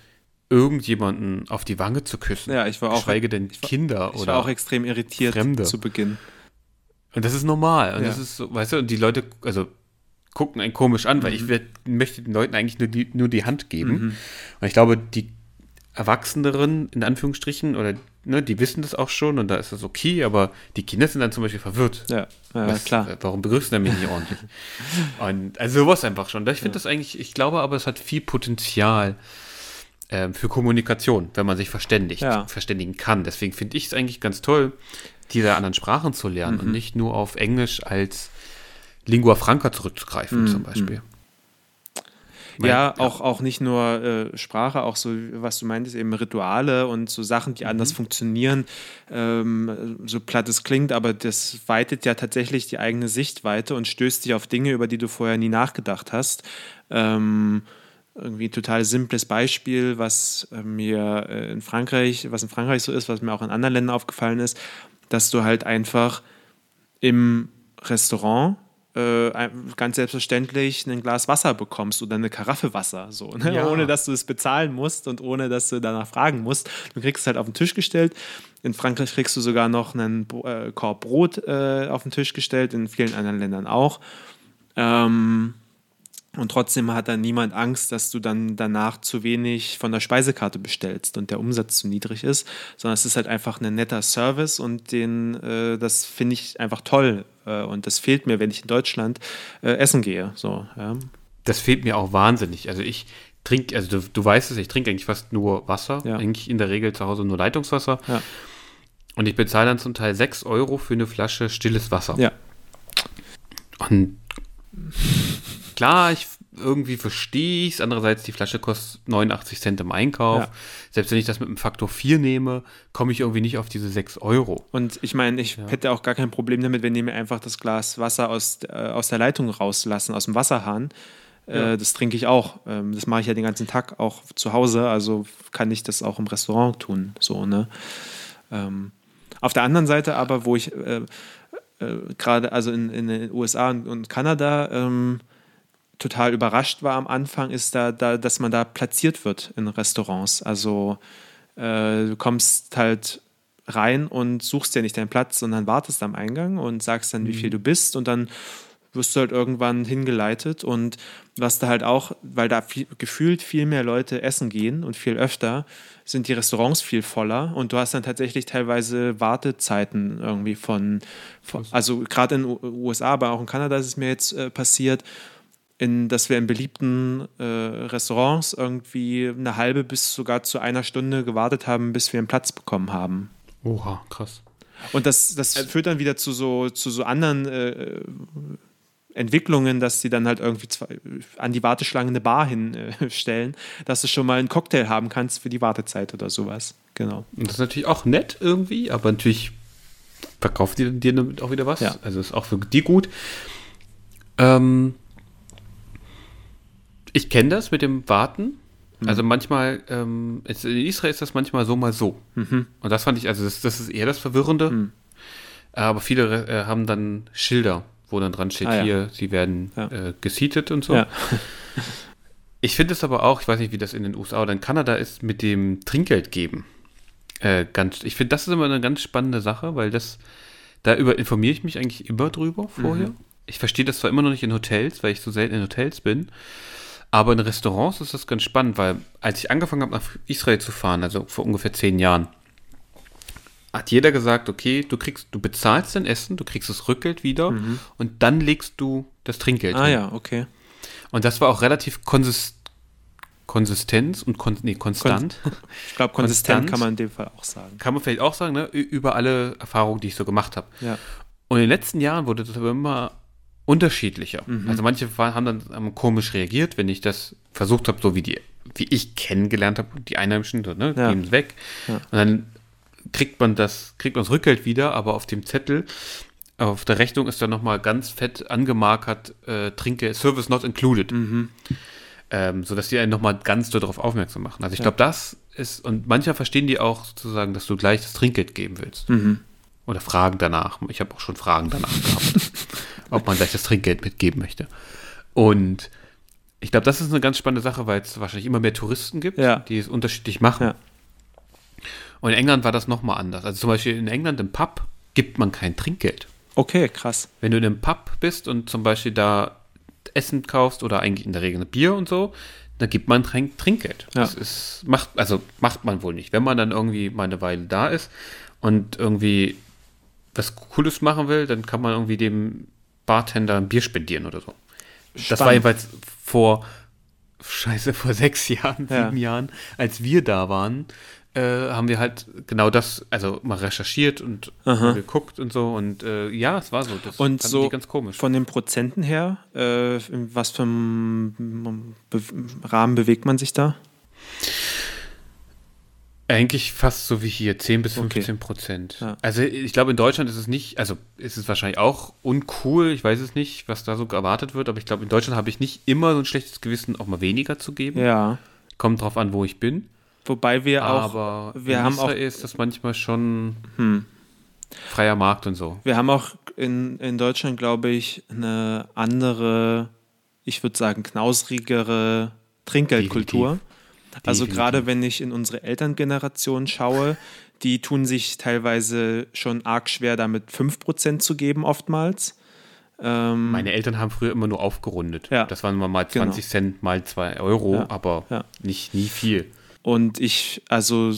irgendjemanden auf die Wange zu küssen. Ja, ich war auch. Schweige denn ich war, Kinder ich oder. war auch extrem irritiert Fremde. zu Beginn. Und das ist normal. Und ja. das ist so, weißt du, und die Leute, also gucken einen komisch an, mhm. weil ich werd, möchte den Leuten eigentlich nur die, nur die Hand geben. Mhm. Und ich glaube, die Erwachseneren, in Anführungsstrichen, oder ne, die wissen das auch schon und da ist das okay, aber die Kinder sind dann zum Beispiel verwirrt. Ja, ja Was, klar. Äh, warum begrüßt er mich nicht ordentlich? und also sowas einfach schon. Ich finde ja. das eigentlich, ich glaube aber, es hat viel Potenzial äh, für Kommunikation, wenn man sich verständigt, ja. verständigen kann. Deswegen finde ich es eigentlich ganz toll, diese anderen Sprachen zu lernen mhm. und nicht nur auf Englisch als Lingua Franca zurückzugreifen, mhm. zum Beispiel. Ja, auch, auch nicht nur äh, Sprache, auch so, was du meintest, eben Rituale und so Sachen, die mhm. anders funktionieren. Ähm, so platt es klingt, aber das weitet ja tatsächlich die eigene Sichtweite und stößt dich auf Dinge, über die du vorher nie nachgedacht hast. Ähm, irgendwie ein total simples Beispiel, was äh, mir äh, in Frankreich, was in Frankreich so ist, was mir auch in anderen Ländern aufgefallen ist, dass du halt einfach im Restaurant äh, ganz selbstverständlich ein Glas Wasser bekommst oder eine Karaffe Wasser, so, ne? ja. ohne dass du es bezahlen musst und ohne dass du danach fragen musst. Du kriegst es halt auf den Tisch gestellt. In Frankreich kriegst du sogar noch einen äh, Korb Brot äh, auf den Tisch gestellt, in vielen anderen Ländern auch. Ähm, und trotzdem hat dann niemand Angst, dass du dann danach zu wenig von der Speisekarte bestellst und der Umsatz zu niedrig ist, sondern es ist halt einfach ein netter Service und den, äh, das finde ich einfach toll. Äh, und das fehlt mir, wenn ich in Deutschland äh, essen gehe. So, ja. Das fehlt mir auch wahnsinnig. Also ich trinke, also du, du weißt es, ich trinke eigentlich fast nur Wasser. Ja. Eigentlich in der Regel zu Hause nur Leitungswasser. Ja. Und ich bezahle dann zum Teil 6 Euro für eine Flasche stilles Wasser. Ja. Und klar, ich irgendwie verstehe ich es. Andererseits, die Flasche kostet 89 Cent im Einkauf. Ja. Selbst wenn ich das mit einem Faktor 4 nehme, komme ich irgendwie nicht auf diese 6 Euro. Und ich meine, ich ja. hätte auch gar kein Problem damit, wenn die mir einfach das Glas Wasser aus, äh, aus der Leitung rauslassen, aus dem Wasserhahn. Äh, ja. das trinke ich auch. Ähm, das mache ich ja den ganzen Tag auch zu Hause. Also kann ich das auch im Restaurant tun. So, ne? Ähm, auf der anderen Seite aber, wo ich äh, äh gerade, also in, in, den USA und, und Kanada, ähm, total überrascht war am Anfang, ist da, da dass man da platziert wird in Restaurants. Also äh, du kommst halt rein und suchst ja nicht deinen Platz, sondern wartest am Eingang und sagst dann, wie viel mhm. du bist und dann wirst du halt irgendwann hingeleitet und was da halt auch, weil da viel, gefühlt viel mehr Leute essen gehen und viel öfter, sind die Restaurants viel voller und du hast dann tatsächlich teilweise Wartezeiten irgendwie von, von also gerade in den USA, aber auch in Kanada ist es mir jetzt äh, passiert, in, dass wir in beliebten äh, Restaurants irgendwie eine halbe bis sogar zu einer Stunde gewartet haben, bis wir einen Platz bekommen haben. Oha, krass. Und das, das also, führt dann wieder zu so, zu so anderen äh, Entwicklungen, dass sie dann halt irgendwie zwei, an die Warteschlange eine Bar hinstellen, äh, dass du schon mal einen Cocktail haben kannst für die Wartezeit oder sowas. Genau. Und das ist natürlich auch nett irgendwie, aber natürlich verkauft die dir damit auch wieder was. Ja. Also ist auch für die gut. Ähm, ich kenne das mit dem Warten. Mhm. Also manchmal, ähm, in Israel ist das manchmal so, mal so. Mhm. Und das fand ich, also das, das ist eher das Verwirrende. Mhm. Aber viele äh, haben dann Schilder wo dann dran steht, ah, ja. hier, sie werden ja. äh, gesietet und so. Ja. ich finde es aber auch, ich weiß nicht, wie das in den USA oder in Kanada ist, mit dem Trinkgeld geben. Äh, ganz, ich finde, das ist immer eine ganz spannende Sache, weil das, da über informiere ich mich eigentlich immer drüber vorher. Mhm. Ich verstehe das zwar immer noch nicht in Hotels, weil ich so selten in Hotels bin, aber in Restaurants ist das ganz spannend, weil als ich angefangen habe, nach Israel zu fahren, also vor ungefähr zehn Jahren, hat jeder gesagt, okay, du kriegst, du bezahlst dein Essen, du kriegst das Rückgeld wieder mhm. und dann legst du das Trinkgeld Ah hin. ja, okay. Und das war auch relativ konsist Konsistenz und kon nee, konstant. Kon ich glaube, konsistent kann man in dem Fall auch sagen. Kann man vielleicht auch sagen, ne? über alle Erfahrungen, die ich so gemacht habe. Ja. Und in den letzten Jahren wurde das aber immer unterschiedlicher. Mhm. Also manche haben dann komisch reagiert, wenn ich das versucht habe, so wie die, wie ich kennengelernt habe, die Einheimischen, ne, ja. geben es weg. Ja. Und dann kriegt man das, kriegt man das Rückgeld wieder, aber auf dem Zettel, auf der Rechnung ist dann nochmal ganz fett angemarkert, äh, Trinke, Service not included. Mhm. Ähm, sodass die einen nochmal ganz darauf aufmerksam machen. Also ich ja. glaube, das ist, und mancher verstehen die auch sozusagen, dass du gleich das Trinkgeld geben willst. Mhm. Oder fragen danach. Ich habe auch schon Fragen danach gehabt, ob man gleich das Trinkgeld mitgeben möchte. Und ich glaube, das ist eine ganz spannende Sache, weil es wahrscheinlich immer mehr Touristen gibt, ja. die es unterschiedlich machen. Ja. Und in England war das nochmal anders. Also zum Beispiel in England im Pub gibt man kein Trinkgeld. Okay, krass. Wenn du in einem Pub bist und zum Beispiel da Essen kaufst oder eigentlich in der Regel ein Bier und so, dann gibt man Trink Trinkgeld. Ja. Das ist, macht, also macht man wohl nicht. Wenn man dann irgendwie mal eine Weile da ist und irgendwie was Cooles machen will, dann kann man irgendwie dem Bartender ein Bier spendieren oder so. Spannend. Das war jedenfalls vor, scheiße, vor sechs Jahren, sieben ja. Jahren, als wir da waren, äh, haben wir halt genau das, also mal recherchiert und geguckt und so und äh, ja, es war so. Das und so ganz komisch. Von den Prozenten her, äh, was für einen Be Rahmen bewegt man sich da? Eigentlich fast so wie hier, 10 bis 15 okay. Prozent. Ja. Also ich glaube, in Deutschland ist es nicht, also ist es wahrscheinlich auch uncool, ich weiß es nicht, was da so erwartet wird, aber ich glaube, in Deutschland habe ich nicht immer so ein schlechtes Gewissen, auch mal weniger zu geben. Ja. Kommt drauf an, wo ich bin. Wobei wir auch. Aber wir haben Israel auch, ist das manchmal schon hm. freier Markt und so. Wir haben auch in, in Deutschland, glaube ich, eine andere, ich würde sagen, knausrigere Trinkgeldkultur. Also gerade wenn ich in unsere Elterngeneration schaue, die tun sich teilweise schon arg schwer damit 5% zu geben, oftmals. Ähm, Meine Eltern haben früher immer nur aufgerundet. Ja, das waren mal 20 genau. Cent, mal 2 Euro, ja, aber ja. nicht nie viel. Und ich, also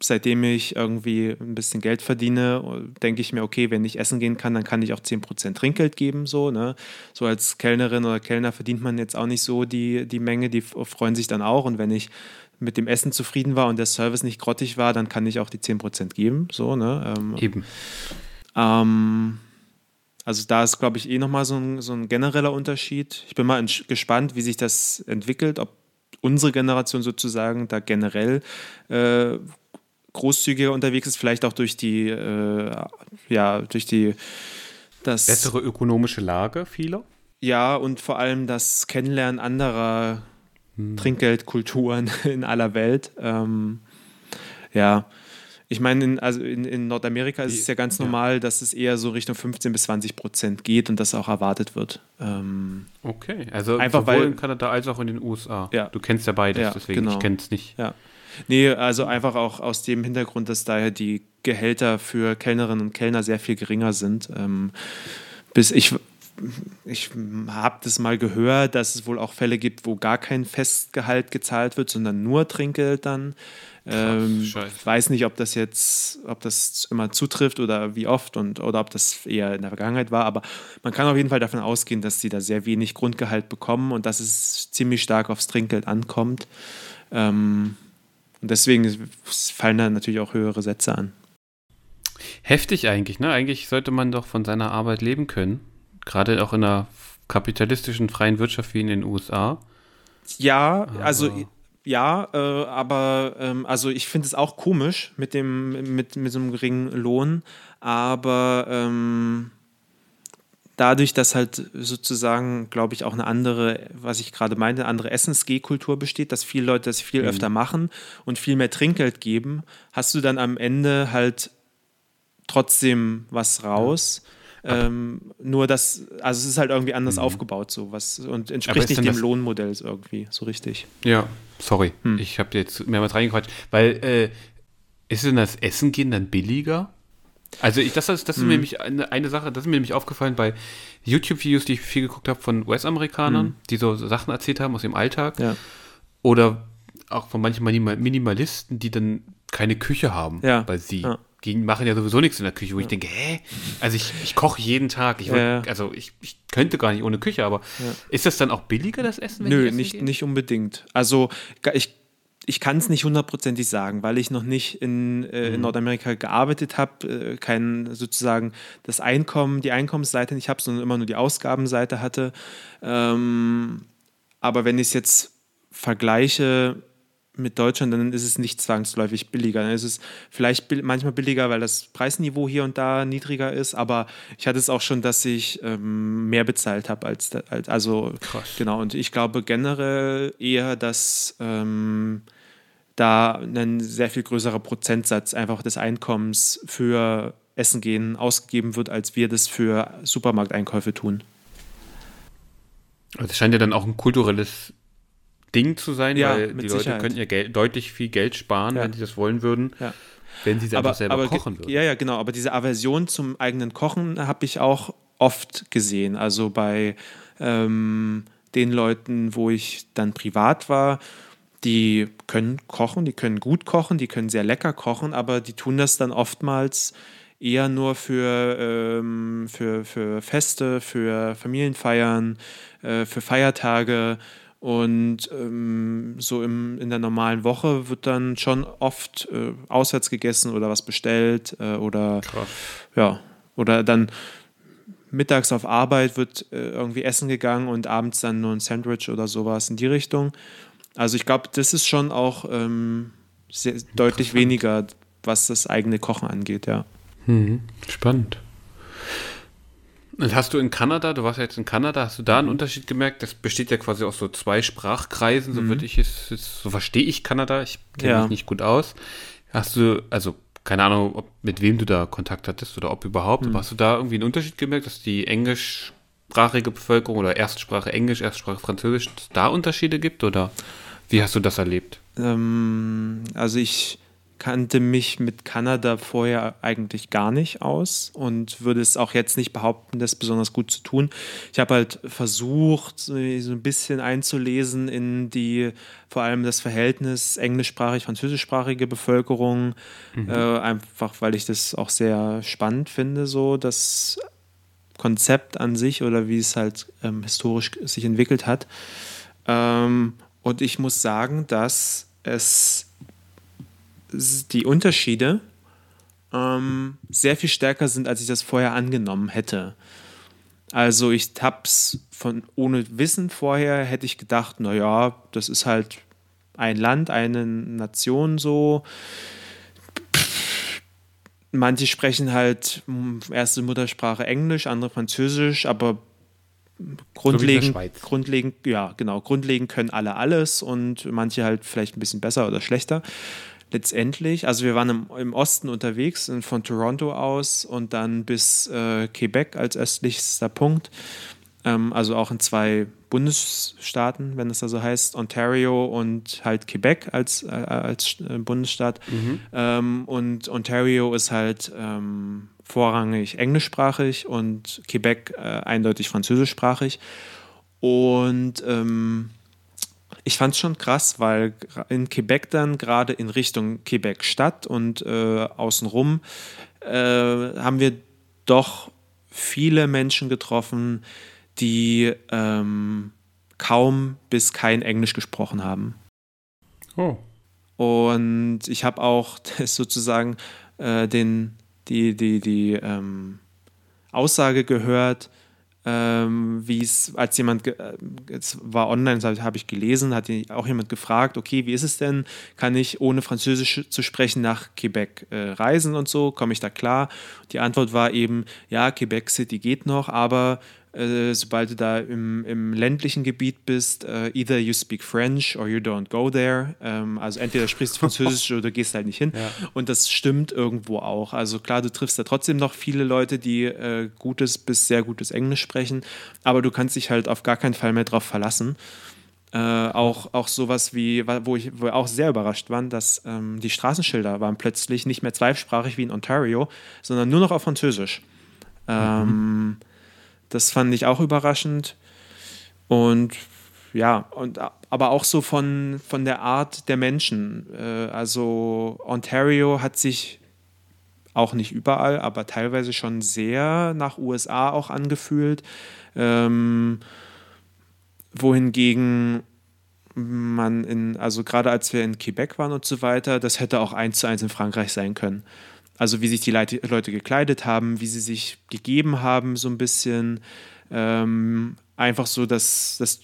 seitdem ich irgendwie ein bisschen Geld verdiene, denke ich mir, okay, wenn ich essen gehen kann, dann kann ich auch 10% Trinkgeld geben. So, ne? so als Kellnerin oder Kellner verdient man jetzt auch nicht so die, die Menge, die freuen sich dann auch. Und wenn ich mit dem Essen zufrieden war und der Service nicht grottig war, dann kann ich auch die 10% geben. So, ne? Ähm, Eben. Ähm, also da ist, glaube ich, eh nochmal so ein, so ein genereller Unterschied. Ich bin mal gespannt, wie sich das entwickelt, ob unsere Generation sozusagen da generell äh, großzügiger unterwegs ist, vielleicht auch durch die, äh, ja, durch die das bessere ökonomische Lage vieler. Ja, und vor allem das Kennenlernen anderer hm. Trinkgeldkulturen in aller Welt. Ähm, ja, ich meine, in, also in, in Nordamerika ist es ja ganz normal, ja. dass es eher so Richtung 15 bis 20 Prozent geht und das auch erwartet wird. Ähm, okay, also einfach sowohl weil, in Kanada als auch in den USA. Ja. Du kennst ja beides, ja, deswegen genau. ich kenne es nicht. Ja. Nee, also einfach auch aus dem Hintergrund, dass daher die Gehälter für Kellnerinnen und Kellner sehr viel geringer sind. Ähm, bis ich ich habe das mal gehört, dass es wohl auch Fälle gibt, wo gar kein Festgehalt gezahlt wird, sondern nur Trinkgeld dann. Ähm, ich weiß nicht, ob das jetzt, ob das immer zutrifft oder wie oft und oder ob das eher in der Vergangenheit war, aber man kann auf jeden Fall davon ausgehen, dass sie da sehr wenig Grundgehalt bekommen und dass es ziemlich stark aufs Trinkgeld ankommt. Ähm, und deswegen fallen da natürlich auch höhere Sätze an. Heftig eigentlich, ne? Eigentlich sollte man doch von seiner Arbeit leben können. Gerade auch in einer kapitalistischen freien Wirtschaft wie in den USA. Ja, aber also ja, äh, aber ähm, also ich finde es auch komisch mit dem mit, mit so einem geringen Lohn, aber ähm, dadurch, dass halt sozusagen, glaube ich, auch eine andere, was ich gerade meinte, eine andere Essensgehkultur besteht, dass viele Leute das viel mhm. öfter machen und viel mehr Trinkgeld geben, hast du dann am Ende halt trotzdem was raus. Ja. Ähm, nur das, also es ist halt irgendwie anders mhm. aufgebaut, so was und entspricht nicht dem Lohnmodell irgendwie so richtig. Ja, sorry, hm. ich habe jetzt mehrmals reingequatscht, weil äh, ist denn das Essen gehen dann billiger? Also ich, das, das ist hm. mir nämlich eine, eine Sache, das ist mir nämlich aufgefallen bei YouTube-Videos, die ich viel geguckt habe von US-Amerikanern, hm. die so Sachen erzählt haben aus dem Alltag. Ja. Oder auch von manchen Minimalisten, die dann keine Küche haben ja. bei sie. Ja die machen ja sowieso nichts in der Küche, wo ich denke, hä? Also ich, ich koche jeden Tag. Ich, ja. Also ich, ich könnte gar nicht ohne Küche, aber ist das dann auch billiger, das Essen? Nö, nicht, nicht unbedingt. Also ich, ich kann es nicht hundertprozentig sagen, weil ich noch nicht in, äh, mhm. in Nordamerika gearbeitet habe, äh, kein sozusagen das Einkommen, die Einkommensseite nicht habe, sondern immer nur die Ausgabenseite hatte. Ähm, aber wenn ich es jetzt vergleiche mit Deutschland, dann ist es nicht zwangsläufig billiger. Dann ist es vielleicht manchmal billiger, weil das Preisniveau hier und da niedriger ist, aber ich hatte es auch schon, dass ich ähm, mehr bezahlt habe als, als, also Krass. genau. Und ich glaube generell eher, dass ähm, da ein sehr viel größerer Prozentsatz einfach des Einkommens für Essen gehen ausgegeben wird, als wir das für Supermarkteinkäufe tun. Es scheint ja dann auch ein kulturelles Ding zu sein, ja, weil die Leute Sicherheit. könnten ja Geld, deutlich viel Geld sparen, ja. wenn sie das wollen würden. Ja. Wenn sie es einfach selber aber, kochen würden. Ja, ja, genau. Aber diese Aversion zum eigenen Kochen habe ich auch oft gesehen. Also bei ähm, den Leuten, wo ich dann privat war, die können kochen, die können gut kochen, die können sehr lecker kochen, aber die tun das dann oftmals eher nur für, ähm, für, für Feste, für Familienfeiern, äh, für Feiertage und ähm, so im, in der normalen Woche wird dann schon oft äh, auswärts gegessen oder was bestellt äh, oder Krass. ja, oder dann mittags auf Arbeit wird äh, irgendwie essen gegangen und abends dann nur ein Sandwich oder sowas in die Richtung. Also ich glaube, das ist schon auch ähm, sehr, deutlich weniger, was das eigene Kochen angeht, ja. Hm, spannend. Und hast du in Kanada, du warst ja jetzt in Kanada, hast du da einen Unterschied gemerkt? Das besteht ja quasi aus so zwei Sprachkreisen, so mhm. würde ich es, so verstehe ich Kanada, ich kenne ja. mich nicht gut aus. Hast du, also keine Ahnung, ob, mit wem du da Kontakt hattest oder ob überhaupt, mhm. aber hast du da irgendwie einen Unterschied gemerkt, dass die englischsprachige Bevölkerung oder Erstsprache Englisch, Erstsprache Französisch, da Unterschiede gibt oder wie hast du das erlebt? Ähm, also ich kannte mich mit Kanada vorher eigentlich gar nicht aus und würde es auch jetzt nicht behaupten, das besonders gut zu tun. Ich habe halt versucht, so ein bisschen einzulesen in die, vor allem das Verhältnis englischsprachig, französischsprachige Bevölkerung, mhm. äh, einfach weil ich das auch sehr spannend finde, so das Konzept an sich oder wie es halt ähm, historisch sich entwickelt hat. Ähm, und ich muss sagen, dass es die Unterschiede ähm, sehr viel stärker sind, als ich das vorher angenommen hätte. Also ich hab's von ohne Wissen vorher hätte ich gedacht, naja, das ist halt ein Land, eine Nation so. Manche sprechen halt erste Muttersprache Englisch, andere Französisch, aber grundlegend, so grundlegend, ja, genau, grundlegend können alle alles und manche halt vielleicht ein bisschen besser oder schlechter letztendlich, also wir waren im, im Osten unterwegs, von Toronto aus und dann bis äh, Quebec als östlichster Punkt. Ähm, also auch in zwei Bundesstaaten, wenn es da so heißt, Ontario und halt Quebec als, äh, als äh, Bundesstaat. Mhm. Ähm, und Ontario ist halt ähm, vorrangig englischsprachig und Quebec äh, eindeutig französischsprachig. Und ähm, ich fand es schon krass, weil in Quebec dann gerade in Richtung Quebec Stadt und äh, außenrum äh, haben wir doch viele Menschen getroffen, die ähm, kaum bis kein Englisch gesprochen haben. Oh. Und ich habe auch sozusagen äh, den, die, die, die ähm, Aussage gehört, ähm, wie es, als jemand, äh, es war online, habe ich gelesen, hat auch jemand gefragt, okay, wie ist es denn, kann ich ohne Französisch zu sprechen nach Quebec äh, reisen und so, komme ich da klar? Die Antwort war eben, ja, Quebec City geht noch, aber äh, sobald du da im, im ländlichen Gebiet bist, uh, either you speak French or you don't go there. Ähm, also entweder sprichst du Französisch oder gehst halt nicht hin. Ja. Und das stimmt irgendwo auch. Also klar, du triffst da trotzdem noch viele Leute, die äh, gutes bis sehr gutes Englisch sprechen, aber du kannst dich halt auf gar keinen Fall mehr drauf verlassen. Äh, auch, auch sowas wie, wo ich wo auch sehr überrascht war, dass ähm, die Straßenschilder waren plötzlich nicht mehr zweisprachig wie in Ontario, sondern nur noch auf Französisch. Mhm. Ähm, das fand ich auch überraschend. Und ja, und, aber auch so von, von der Art der Menschen. Äh, also Ontario hat sich auch nicht überall, aber teilweise schon sehr nach USA auch angefühlt. Ähm, wohingegen man in, also gerade als wir in Quebec waren und so weiter, das hätte auch eins zu eins in Frankreich sein können. Also wie sich die Leute, Leute gekleidet haben, wie sie sich gegeben haben, so ein bisschen. Ähm, einfach so, dass das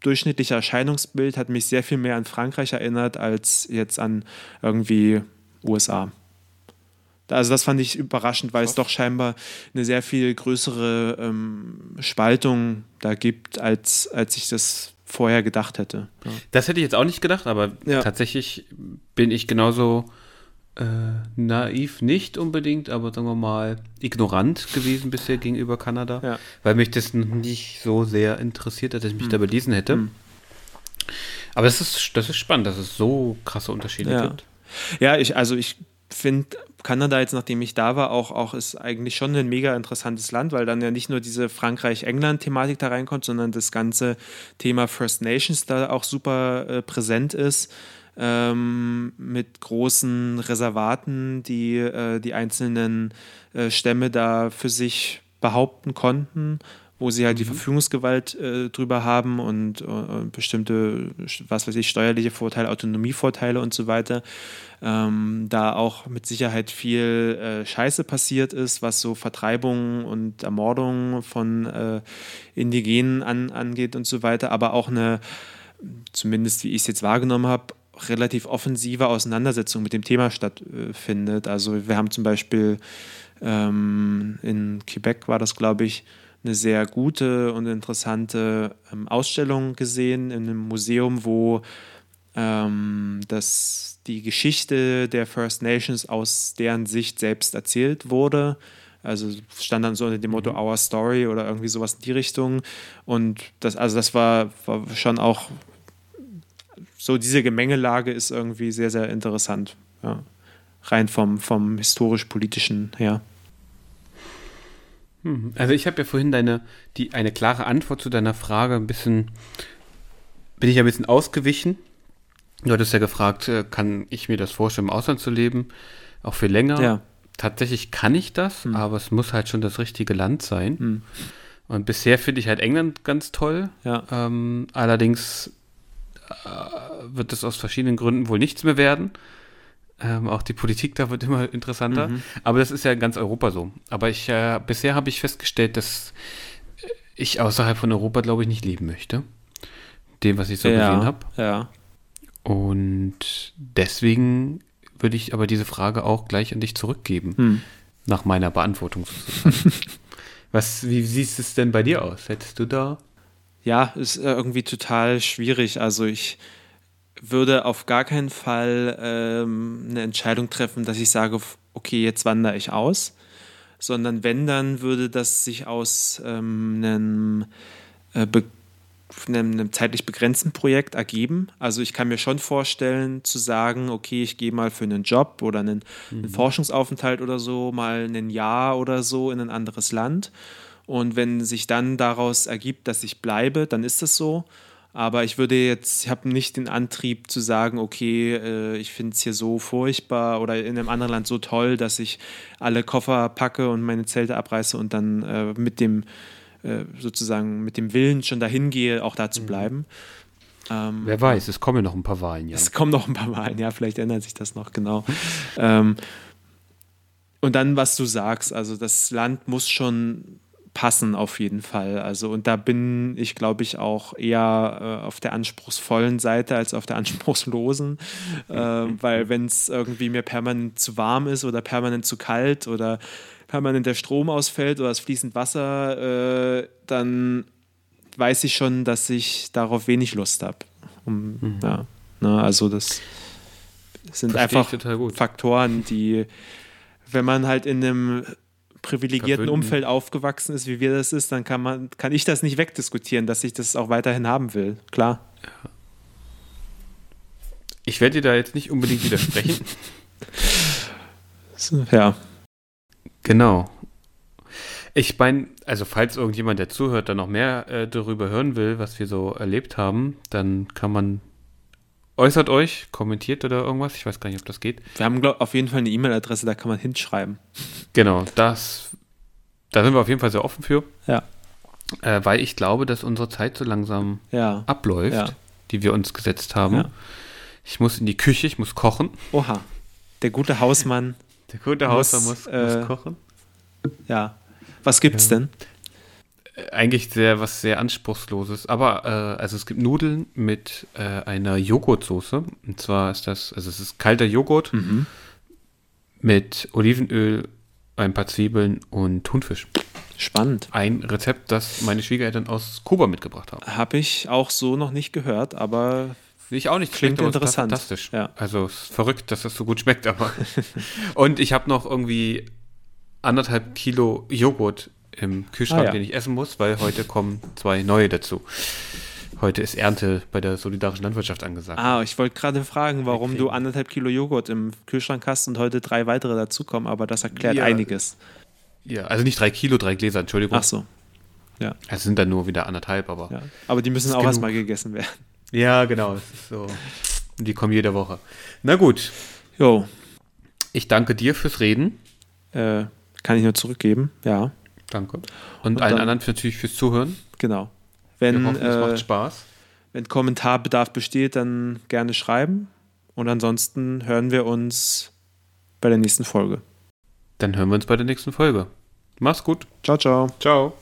durchschnittliche Erscheinungsbild hat mich sehr viel mehr an Frankreich erinnert als jetzt an irgendwie USA. Also das fand ich überraschend, weil es doch scheinbar eine sehr viel größere ähm, Spaltung da gibt, als, als ich das vorher gedacht hätte. Ja. Das hätte ich jetzt auch nicht gedacht, aber ja. tatsächlich bin ich genauso äh, naiv nicht unbedingt, aber sagen wir mal ignorant gewesen bisher gegenüber Kanada, ja. weil mich das nicht so sehr interessiert hat, dass ich mich hm. da belesen hätte. Hm. Aber das ist, das ist spannend, dass es so krasse Unterschiede ja. gibt. Ja, ich, also ich finde Kanada jetzt, nachdem ich da war, auch, auch ist eigentlich schon ein mega interessantes Land, weil dann ja nicht nur diese Frankreich-England-Thematik da reinkommt, sondern das ganze Thema First Nations da auch super äh, präsent ist ähm, mit großen Reservaten, die äh, die einzelnen äh, Stämme da für sich behaupten konnten, wo sie halt mhm. die Verfügungsgewalt äh, drüber haben und, und, bestimmte, was weiß ich, steuerliche Vorteile, Autonomievorteile und so weiter. Ähm, da auch mit Sicherheit viel äh, Scheiße passiert ist, was so Vertreibungen und Ermordungen von äh, Indigenen an, angeht und so weiter, aber auch eine, zumindest wie ich es jetzt wahrgenommen habe, relativ offensive Auseinandersetzung mit dem Thema stattfindet. Also wir haben zum Beispiel ähm, in Quebec war das, glaube ich, eine sehr gute und interessante ähm, Ausstellung gesehen in einem Museum, wo ähm, das, die Geschichte der First Nations aus deren Sicht selbst erzählt wurde. Also stand dann so unter dem Motto mhm. Our Story oder irgendwie sowas in die Richtung. Und das, also das war, war schon auch so diese Gemengelage ist irgendwie sehr, sehr interessant. Ja. Rein vom, vom historisch-politischen her. Hm. Also ich habe ja vorhin deine, die, eine klare Antwort zu deiner Frage ein bisschen, bin ich ein bisschen ausgewichen. Du hattest ja gefragt, äh, kann ich mir das vorstellen, im Ausland zu leben, auch für länger? Ja. Tatsächlich kann ich das, hm. aber es muss halt schon das richtige Land sein. Hm. Und bisher finde ich halt England ganz toll. Ja. Ähm, allerdings wird es aus verschiedenen Gründen wohl nichts mehr werden. Ähm, auch die Politik da wird immer interessanter. Mhm. Aber das ist ja in ganz Europa so. Aber ich, äh, bisher habe ich festgestellt, dass ich außerhalb von Europa, glaube ich, nicht leben möchte. Dem, was ich so ja, gesehen habe. Ja. Und deswegen würde ich aber diese Frage auch gleich an dich zurückgeben. Hm. Nach meiner Beantwortung. was, wie siehst es denn bei dir aus? Hättest du da ja, ist äh, irgendwie total schwierig. Also ich würde auf gar keinen Fall ähm, eine Entscheidung treffen, dass ich sage, okay, jetzt wandere ich aus, sondern wenn, dann würde das sich aus ähm, einem äh, einem, einem, zeitlich begrenzten Projekt ergeben. Also ich kann mir schon vorstellen zu sagen, okay, ich gehe mal für einen Job oder einen, mhm. einen, Forschungsaufenthalt oder so mal ein Jahr oder so in ein anderes Land. Und wenn sich dann daraus ergibt, dass ich bleibe, dann ist das so. Aber ich würde jetzt, ich habe nicht den Antrieb zu sagen, okay, äh, ich finde es hier so furchtbar oder in einem anderen Land so toll, dass ich alle Koffer packe und meine Zelte abreiße und dann äh, mit dem äh, sozusagen mit dem Willen schon dahin gehe, auch da zu mhm. bleiben. Ähm, Wer weiß, es kommen noch ein paar Wahlen, ja. Es kommen noch ein paar Wahlen, ja, vielleicht ändert sich das noch, genau. ähm, und dann, was du sagst, also das Land muss schon passen auf jeden Fall. Also und da bin ich, glaube ich, auch eher äh, auf der anspruchsvollen Seite als auf der anspruchslosen, äh, weil wenn es irgendwie mir permanent zu warm ist oder permanent zu kalt oder permanent der Strom ausfällt oder das fließend Wasser, äh, dann weiß ich schon, dass ich darauf wenig Lust habe. Um, mhm. ja, ne, also das sind Verstehe einfach Faktoren, die, wenn man halt in einem privilegierten. Umfeld aufgewachsen ist, wie wir das ist, dann kann man, kann ich das nicht wegdiskutieren, dass ich das auch weiterhin haben will. Klar. Ja. Ich werde dir da jetzt nicht unbedingt widersprechen. ja. Genau. Ich meine, also falls irgendjemand, der zuhört, da noch mehr äh, darüber hören will, was wir so erlebt haben, dann kann man äußert euch, kommentiert oder irgendwas. Ich weiß gar nicht, ob das geht. Wir haben glaub, auf jeden Fall eine E-Mail-Adresse, da kann man hinschreiben. Genau, das, da sind wir auf jeden Fall sehr offen für. Ja. Äh, weil ich glaube, dass unsere Zeit so langsam ja. abläuft, ja. die wir uns gesetzt haben. Ja. Ich muss in die Küche, ich muss kochen. Oha, der gute Hausmann. Der gute Hausmann muss, muss, äh, muss kochen. Ja. Was gibt's denn? Eigentlich sehr was sehr anspruchsloses. Aber äh, also es gibt Nudeln mit äh, einer Joghurtsoße. Und zwar ist das, also es ist kalter Joghurt mhm. mit Olivenöl, ein paar Zwiebeln und Thunfisch. Spannend. Ein Rezept, das meine Schwiegereltern aus Kuba mitgebracht haben. Habe ich auch so noch nicht gehört, aber ich auch nicht. Klingt interessant. Fantastisch. Ja. Also es ist verrückt, dass das so gut schmeckt, aber. und ich habe noch irgendwie anderthalb Kilo Joghurt im Kühlschrank, ah, ja. den ich essen muss, weil heute kommen zwei neue dazu. Heute ist Ernte bei der solidarischen Landwirtschaft angesagt. Ah, ich wollte gerade fragen, warum du anderthalb Kilo Joghurt im Kühlschrank hast und heute drei weitere dazukommen, aber das erklärt ja, einiges. Ja, also nicht drei Kilo, drei Gläser, Entschuldigung. Ach so. Ja. Es sind dann nur wieder anderthalb, aber. Ja. Aber die müssen auch erstmal gegessen werden. Ja, genau. so. Die kommen jede Woche. Na gut. Jo. Ich danke dir fürs Reden. Äh, kann ich nur zurückgeben, ja. Danke. Und, und allen dann, anderen natürlich fürs Zuhören. Genau. Wenn, hoffen, es äh, macht Spaß. Wenn Kommentarbedarf besteht, dann gerne schreiben. Und ansonsten hören wir uns bei der nächsten Folge. Dann hören wir uns bei der nächsten Folge. Mach's gut. Ciao, ciao. Ciao.